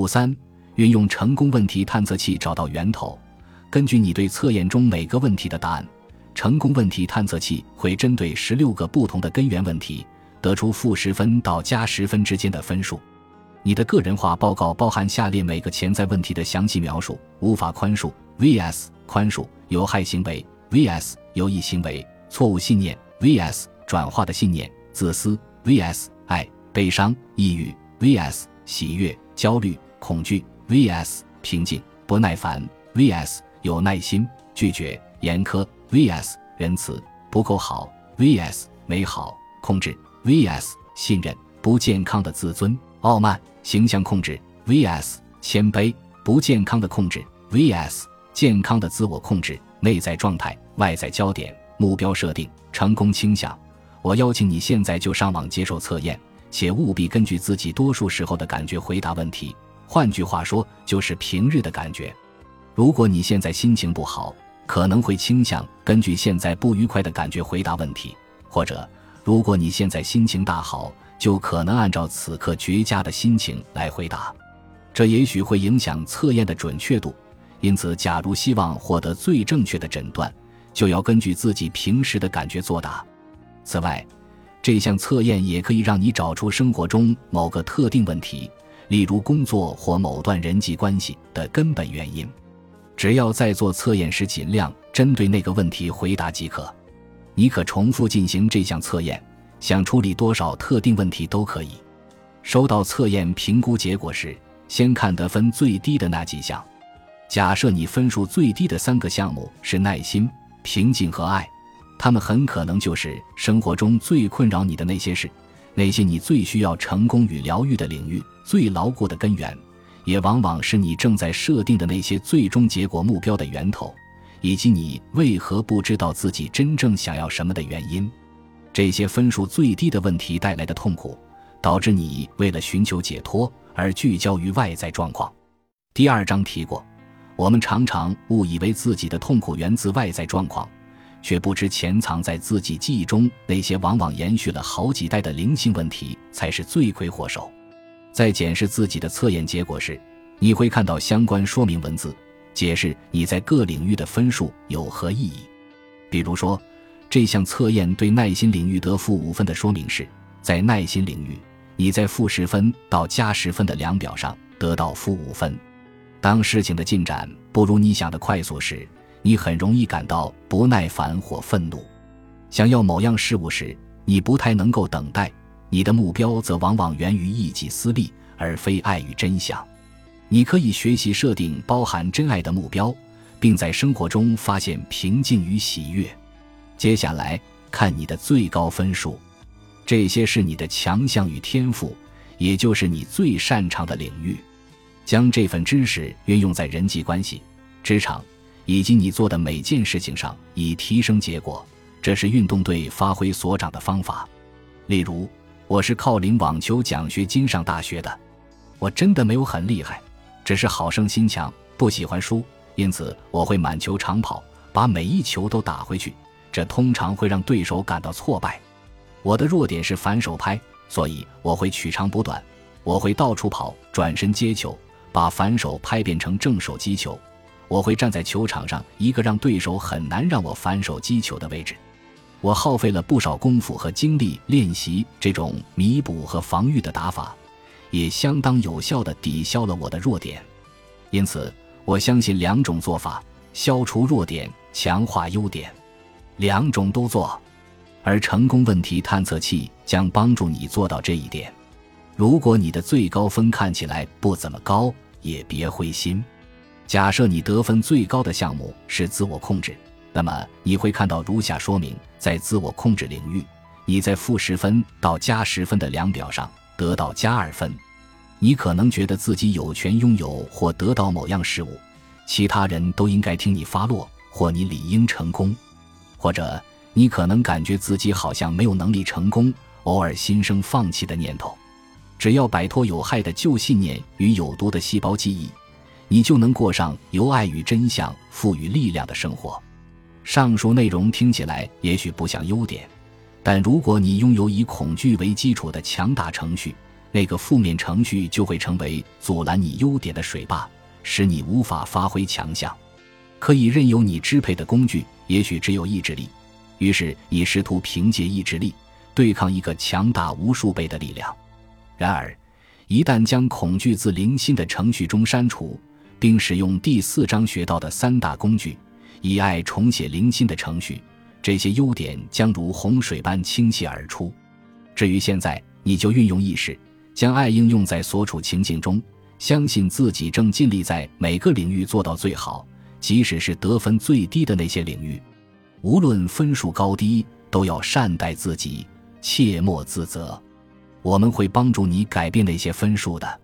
五三，运用成功问题探测器找到源头。根据你对测验中每个问题的答案，成功问题探测器会针对十六个不同的根源问题，得出负十分到加十分之间的分数。你的个人化报告包含下列每个潜在问题的详细描述：无法宽恕 vs 宽恕，有害行为 vs 有益行为，错误信念 vs 转化的信念，自私 vs 爱，悲伤、抑郁 vs 喜悦、焦虑、恐惧 vs 平静、不耐烦 vs。有耐心，拒绝严苛；vs 仁慈，不够好；vs 美好，控制；vs 信任，不健康的自尊、傲慢；形象控制；vs 谦卑，不健康的控制；vs 健康的自我控制。内在状态、外在焦点、目标设定、成功倾向。我邀请你现在就上网接受测验，且务必根据自己多数时候的感觉回答问题。换句话说，就是平日的感觉。如果你现在心情不好，可能会倾向根据现在不愉快的感觉回答问题；或者，如果你现在心情大好，就可能按照此刻绝佳的心情来回答。这也许会影响测验的准确度。因此，假如希望获得最正确的诊断，就要根据自己平时的感觉作答。此外，这项测验也可以让你找出生活中某个特定问题，例如工作或某段人际关系的根本原因。只要在做测验时尽量针对那个问题回答即可。你可重复进行这项测验，想处理多少特定问题都可以。收到测验评估结果时，先看得分最低的那几项。假设你分数最低的三个项目是耐心、平静和爱，他们很可能就是生活中最困扰你的那些事，那些你最需要成功与疗愈的领域，最牢固的根源。也往往是你正在设定的那些最终结果目标的源头，以及你为何不知道自己真正想要什么的原因。这些分数最低的问题带来的痛苦，导致你为了寻求解脱而聚焦于外在状况。第二章提过，我们常常误以为自己的痛苦源自外在状况，却不知潜藏在自己记忆中那些往往延续了好几代的灵性问题才是罪魁祸首。在检视自己的测验结果时，你会看到相关说明文字，解释你在各领域的分数有何意义。比如说，这项测验对耐心领域得负五分的说明是，在耐心领域，你在负十分到加十分的量表上得到负五分。当事情的进展不如你想的快速时，你很容易感到不耐烦或愤怒。想要某样事物时，你不太能够等待。你的目标则往往源于一己私利，而非爱与真相。你可以学习设定包含真爱的目标，并在生活中发现平静与喜悦。接下来看你的最高分数，这些是你的强项与天赋，也就是你最擅长的领域。将这份知识运用在人际关系、职场以及你做的每件事情上，以提升结果。这是运动队发挥所长的方法。例如。我是靠领网球奖学金上大学的，我真的没有很厉害，只是好胜心强，不喜欢输，因此我会满球长跑，把每一球都打回去，这通常会让对手感到挫败。我的弱点是反手拍，所以我会取长补短，我会到处跑，转身接球，把反手拍变成正手击球，我会站在球场上一个让对手很难让我反手击球的位置。我耗费了不少功夫和精力练习这种弥补和防御的打法，也相当有效地抵消了我的弱点。因此，我相信两种做法：消除弱点，强化优点。两种都做，而成功问题探测器将帮助你做到这一点。如果你的最高分看起来不怎么高，也别灰心。假设你得分最高的项目是自我控制。那么你会看到如下说明：在自我控制领域，你在负十分到加十分的量表上得到加二分。你可能觉得自己有权拥有或得到某样事物，其他人都应该听你发落，或你理应成功。或者你可能感觉自己好像没有能力成功，偶尔心生放弃的念头。只要摆脱有害的旧信念与有毒的细胞记忆，你就能过上由爱与真相赋予力量的生活。上述内容听起来也许不像优点，但如果你拥有以恐惧为基础的强大程序，那个负面程序就会成为阻拦你优点的水坝，使你无法发挥强项。可以任由你支配的工具，也许只有意志力。于是你试图凭借意志力对抗一个强大无数倍的力量。然而，一旦将恐惧自零星的程序中删除，并使用第四章学到的三大工具，以爱重写灵心的程序，这些优点将如洪水般倾泻而出。至于现在，你就运用意识。将爱应用在所处情境中，相信自己正尽力在每个领域做到最好，即使是得分最低的那些领域。无论分数高低，都要善待自己，切莫自责。我们会帮助你改变那些分数的。